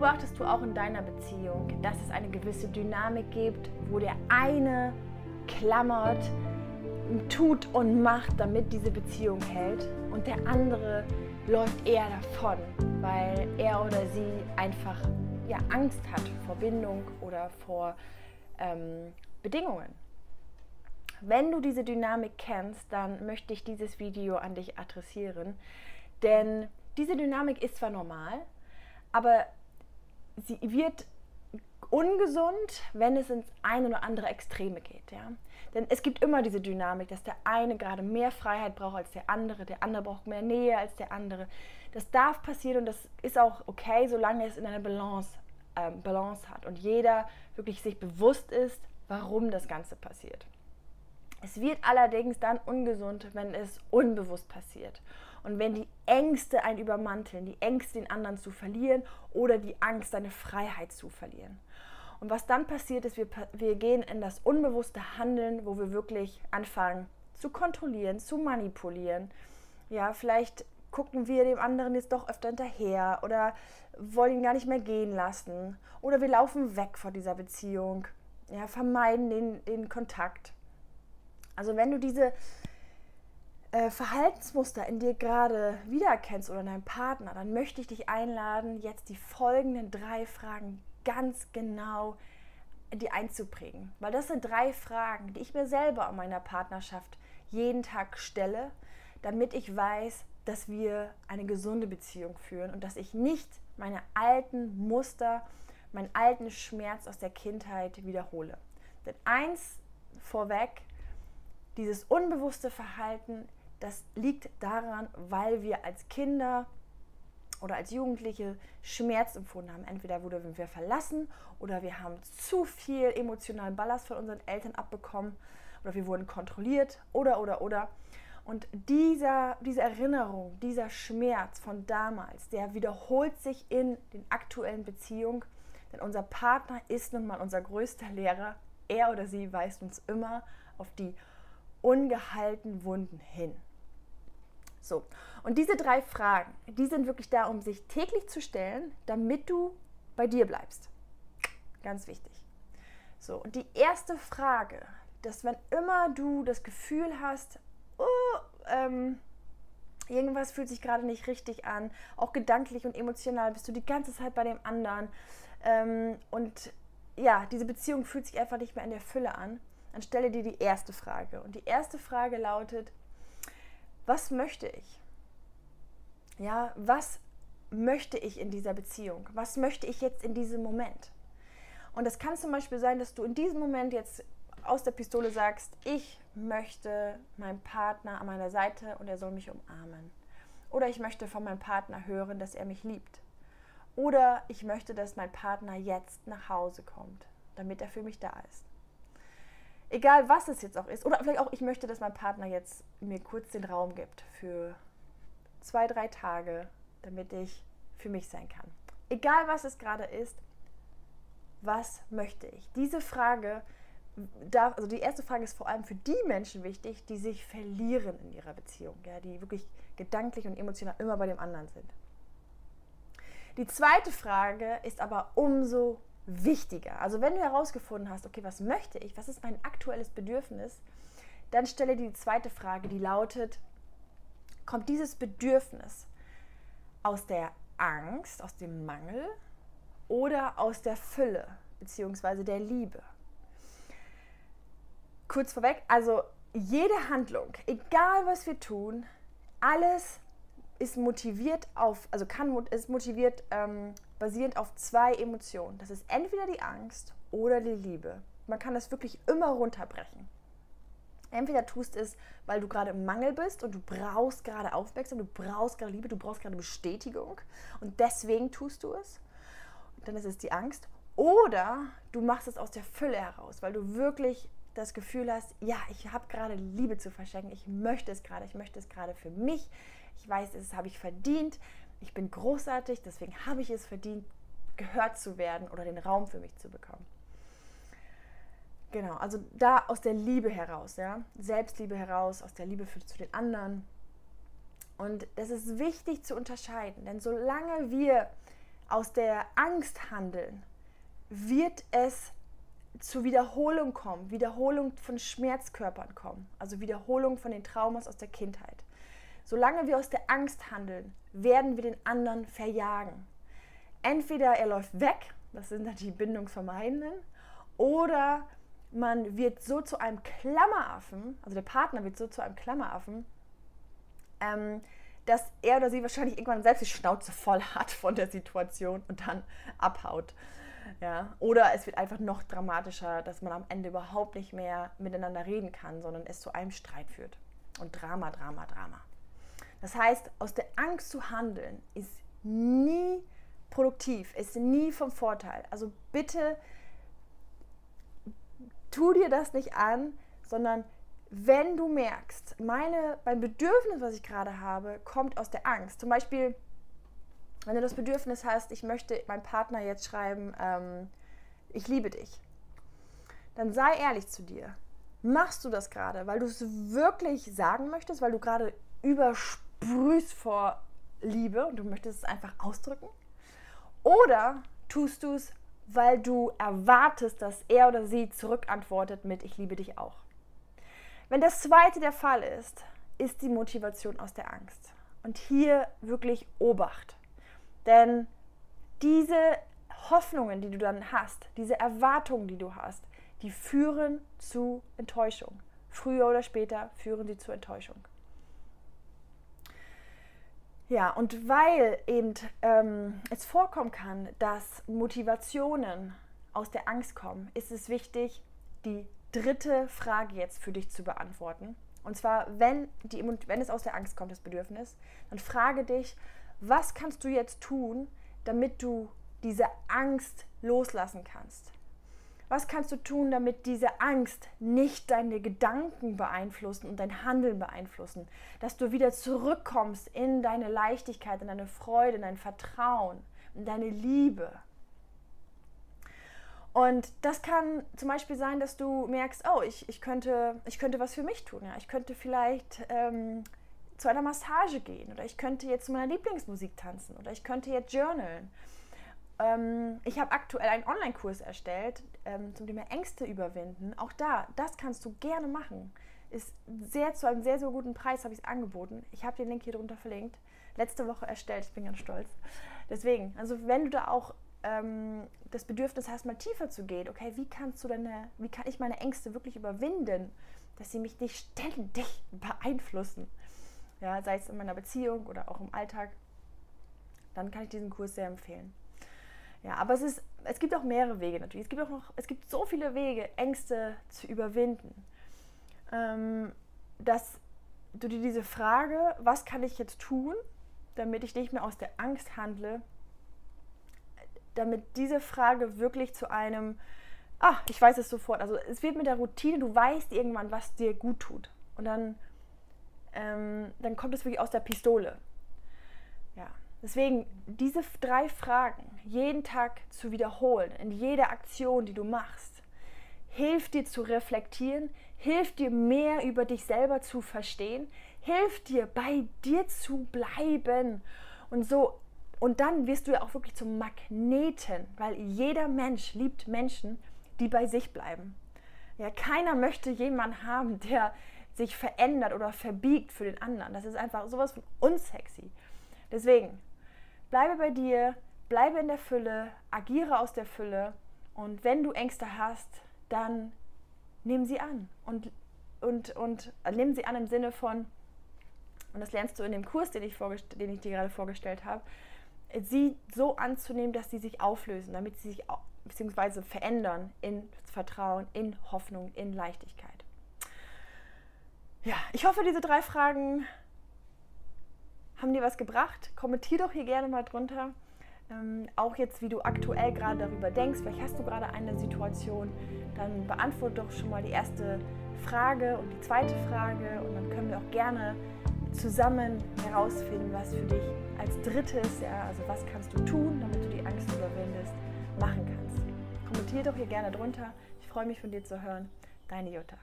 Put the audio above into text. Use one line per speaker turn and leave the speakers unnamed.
beobachtest du auch in deiner Beziehung, dass es eine gewisse Dynamik gibt, wo der eine klammert, tut und macht, damit diese Beziehung hält und der andere läuft eher davon, weil er oder sie einfach ja, Angst hat vor Bindung oder vor ähm, Bedingungen. Wenn du diese Dynamik kennst, dann möchte ich dieses Video an dich adressieren, denn diese Dynamik ist zwar normal, aber sie wird ungesund, wenn es ins eine oder andere Extreme geht. Ja? Denn es gibt immer diese Dynamik, dass der eine gerade mehr Freiheit braucht als der andere, der andere braucht mehr Nähe als der andere. Das darf passieren und das ist auch okay, solange es in einer Balance, äh, Balance hat und jeder wirklich sich bewusst ist, warum das Ganze passiert. Es wird allerdings dann ungesund, wenn es unbewusst passiert. Und wenn die Ängste einen übermanteln, die Ängste, den anderen zu verlieren oder die Angst, seine Freiheit zu verlieren. Und was dann passiert ist, wir, wir gehen in das unbewusste Handeln, wo wir wirklich anfangen zu kontrollieren, zu manipulieren. Ja, vielleicht gucken wir dem anderen jetzt doch öfter hinterher oder wollen ihn gar nicht mehr gehen lassen. Oder wir laufen weg vor dieser Beziehung, ja, vermeiden den, den Kontakt. Also wenn du diese äh, Verhaltensmuster in dir gerade wiedererkennst oder in deinem Partner, dann möchte ich dich einladen, jetzt die folgenden drei Fragen ganz genau die einzuprägen. Weil das sind drei Fragen, die ich mir selber an meiner Partnerschaft jeden Tag stelle, damit ich weiß, dass wir eine gesunde Beziehung führen und dass ich nicht meine alten Muster, meinen alten Schmerz aus der Kindheit wiederhole. Denn eins vorweg, dieses unbewusste Verhalten, das liegt daran, weil wir als Kinder oder als Jugendliche Schmerz empfunden haben. Entweder wurden wir verlassen oder wir haben zu viel emotionalen Ballast von unseren Eltern abbekommen oder wir wurden kontrolliert oder oder oder. Und dieser, diese Erinnerung, dieser Schmerz von damals, der wiederholt sich in den aktuellen Beziehungen, denn unser Partner ist nun mal unser größter Lehrer. Er oder sie weist uns immer auf die ungehaltenen Wunden hin. So, und diese drei Fragen, die sind wirklich da, um sich täglich zu stellen, damit du bei dir bleibst. Ganz wichtig. So, und die erste Frage, dass wenn immer du das Gefühl hast, oh, ähm, irgendwas fühlt sich gerade nicht richtig an, auch gedanklich und emotional bist du die ganze Zeit bei dem anderen ähm, und ja, diese Beziehung fühlt sich einfach nicht mehr in der Fülle an, dann stelle dir die erste Frage. Und die erste Frage lautet, was möchte ich? Ja, was möchte ich in dieser Beziehung? Was möchte ich jetzt in diesem Moment? Und das kann zum Beispiel sein, dass du in diesem Moment jetzt aus der Pistole sagst, ich möchte meinen Partner an meiner Seite und er soll mich umarmen. Oder ich möchte von meinem Partner hören, dass er mich liebt. Oder ich möchte, dass mein Partner jetzt nach Hause kommt, damit er für mich da ist. Egal was es jetzt auch ist. Oder vielleicht auch, ich möchte, dass mein Partner jetzt mir kurz den Raum gibt für zwei, drei Tage, damit ich für mich sein kann. Egal was es gerade ist, was möchte ich? Diese Frage darf, also die erste Frage ist vor allem für die Menschen wichtig, die sich verlieren in ihrer Beziehung, ja, die wirklich gedanklich und emotional immer bei dem anderen sind. Die zweite Frage ist aber umso wichtiger. Also wenn du herausgefunden hast, okay, was möchte ich, was ist mein aktuelles Bedürfnis, dann stelle die zweite Frage, die lautet, kommt dieses Bedürfnis aus der Angst, aus dem Mangel oder aus der Fülle bzw. der Liebe? Kurz vorweg, also jede Handlung, egal was wir tun, alles ist motiviert auf, also kann ist motiviert ähm, basierend auf zwei Emotionen. Das ist entweder die Angst oder die Liebe. Man kann das wirklich immer runterbrechen. Entweder tust es, weil du gerade im Mangel bist und du brauchst gerade Aufmerksamkeit, du brauchst gerade Liebe, du brauchst gerade Bestätigung und deswegen tust du es. Dann ist es die Angst. Oder du machst es aus der Fülle heraus, weil du wirklich das Gefühl hast, ja, ich habe gerade Liebe zu verschenken, ich möchte es gerade, ich möchte es gerade für mich, ich weiß, es habe ich verdient, ich bin großartig, deswegen habe ich es verdient, gehört zu werden oder den Raum für mich zu bekommen. Genau, also da aus der Liebe heraus, ja, Selbstliebe heraus, aus der Liebe für, zu den anderen. Und das ist wichtig zu unterscheiden, denn solange wir aus der Angst handeln, wird es zu Wiederholung kommen, Wiederholung von Schmerzkörpern kommen, also Wiederholung von den Traumas aus der Kindheit. Solange wir aus der Angst handeln, werden wir den anderen verjagen. Entweder er läuft weg, das sind dann die Bindungsvermeidenden, oder man wird so zu einem Klammeraffen, also der Partner wird so zu einem Klammeraffen, ähm, dass er oder sie wahrscheinlich irgendwann selbst die Schnauze voll hat von der Situation und dann abhaut. Ja, oder es wird einfach noch dramatischer, dass man am Ende überhaupt nicht mehr miteinander reden kann, sondern es zu einem Streit führt. Und Drama, Drama, Drama. Das heißt, aus der Angst zu handeln ist nie produktiv, ist nie vom Vorteil. Also bitte tu dir das nicht an, sondern wenn du merkst, meine, mein Bedürfnis, was ich gerade habe, kommt aus der Angst. Zum Beispiel, wenn du das Bedürfnis hast, ich möchte meinem Partner jetzt schreiben, ähm, ich liebe dich, dann sei ehrlich zu dir. Machst du das gerade, weil du es wirklich sagen möchtest, weil du gerade übersprühst vor Liebe und du möchtest es einfach ausdrücken? Oder tust du es, weil du erwartest, dass er oder sie zurückantwortet mit Ich liebe dich auch. Wenn das zweite der Fall ist, ist die Motivation aus der Angst. Und hier wirklich Obacht. Denn diese Hoffnungen, die du dann hast, diese Erwartungen, die du hast, die führen zu Enttäuschung. Früher oder später führen sie zu Enttäuschung. Ja, und weil eben ähm, es vorkommen kann, dass Motivationen aus der Angst kommen, ist es wichtig, die dritte Frage jetzt für dich zu beantworten. Und zwar, wenn, die, wenn es aus der Angst kommt, das Bedürfnis, dann frage dich, was kannst du jetzt tun, damit du diese Angst loslassen kannst? Was kannst du tun, damit diese Angst nicht deine Gedanken beeinflussen und dein Handeln beeinflussen? Dass du wieder zurückkommst in deine Leichtigkeit, in deine Freude, in dein Vertrauen, in deine Liebe. Und das kann zum Beispiel sein, dass du merkst, oh, ich, ich, könnte, ich könnte was für mich tun. Ja? Ich könnte vielleicht ähm, zu einer Massage gehen oder ich könnte jetzt zu meiner Lieblingsmusik tanzen oder ich könnte jetzt journalen ähm, ich habe aktuell einen Online-Kurs erstellt ähm, zum Thema Ängste überwinden. Auch da, das kannst du gerne machen. Ist sehr zu einem sehr, sehr guten Preis habe ich es angeboten. Ich habe den Link hier drunter verlinkt. Letzte Woche erstellt, ich bin ganz stolz. Deswegen, also wenn du da auch ähm, das Bedürfnis hast, mal tiefer zu gehen, okay, wie kannst du deine, wie kann ich meine Ängste wirklich überwinden, dass sie mich nicht ständig beeinflussen, ja, sei es in meiner Beziehung oder auch im Alltag, dann kann ich diesen Kurs sehr empfehlen. Ja, aber es, ist, es gibt auch mehrere Wege natürlich. Es gibt auch noch, es gibt so viele Wege, Ängste zu überwinden. Ähm, dass du dir diese Frage, was kann ich jetzt tun, damit ich nicht mehr aus der Angst handle, damit diese Frage wirklich zu einem, ah, ich weiß es sofort. Also es wird mit der Routine, du weißt irgendwann, was dir gut tut. Und dann, ähm, dann kommt es wirklich aus der Pistole. Ja, Deswegen diese drei Fragen jeden Tag zu wiederholen, in jeder Aktion, die du machst, hilft dir zu reflektieren, hilft dir mehr über dich selber zu verstehen, hilft dir bei dir zu bleiben und so und dann wirst du ja auch wirklich zum Magneten, weil jeder Mensch liebt Menschen, die bei sich bleiben. Ja, keiner möchte jemanden haben, der sich verändert oder verbiegt für den anderen. Das ist einfach sowas von unsexy. Deswegen Bleibe bei dir, bleibe in der Fülle, agiere aus der Fülle und wenn du Ängste hast, dann nimm sie an und, und, und äh, nimm sie an im Sinne von, und das lernst du in dem Kurs, den ich, den ich dir gerade vorgestellt habe, sie so anzunehmen, dass sie sich auflösen, damit sie sich bzw. verändern in Vertrauen, in Hoffnung, in Leichtigkeit. Ja, ich hoffe, diese drei Fragen haben dir was gebracht? Kommentier doch hier gerne mal drunter. Ähm, auch jetzt, wie du aktuell gerade darüber denkst. Vielleicht hast du gerade eine Situation. Dann beantworte doch schon mal die erste Frage und die zweite Frage. Und dann können wir auch gerne zusammen herausfinden, was für dich als drittes, ja, also was kannst du tun, damit du die Angst überwindest, machen kannst. Kommentier doch hier gerne drunter. Ich freue mich von dir zu hören. Deine Jutta.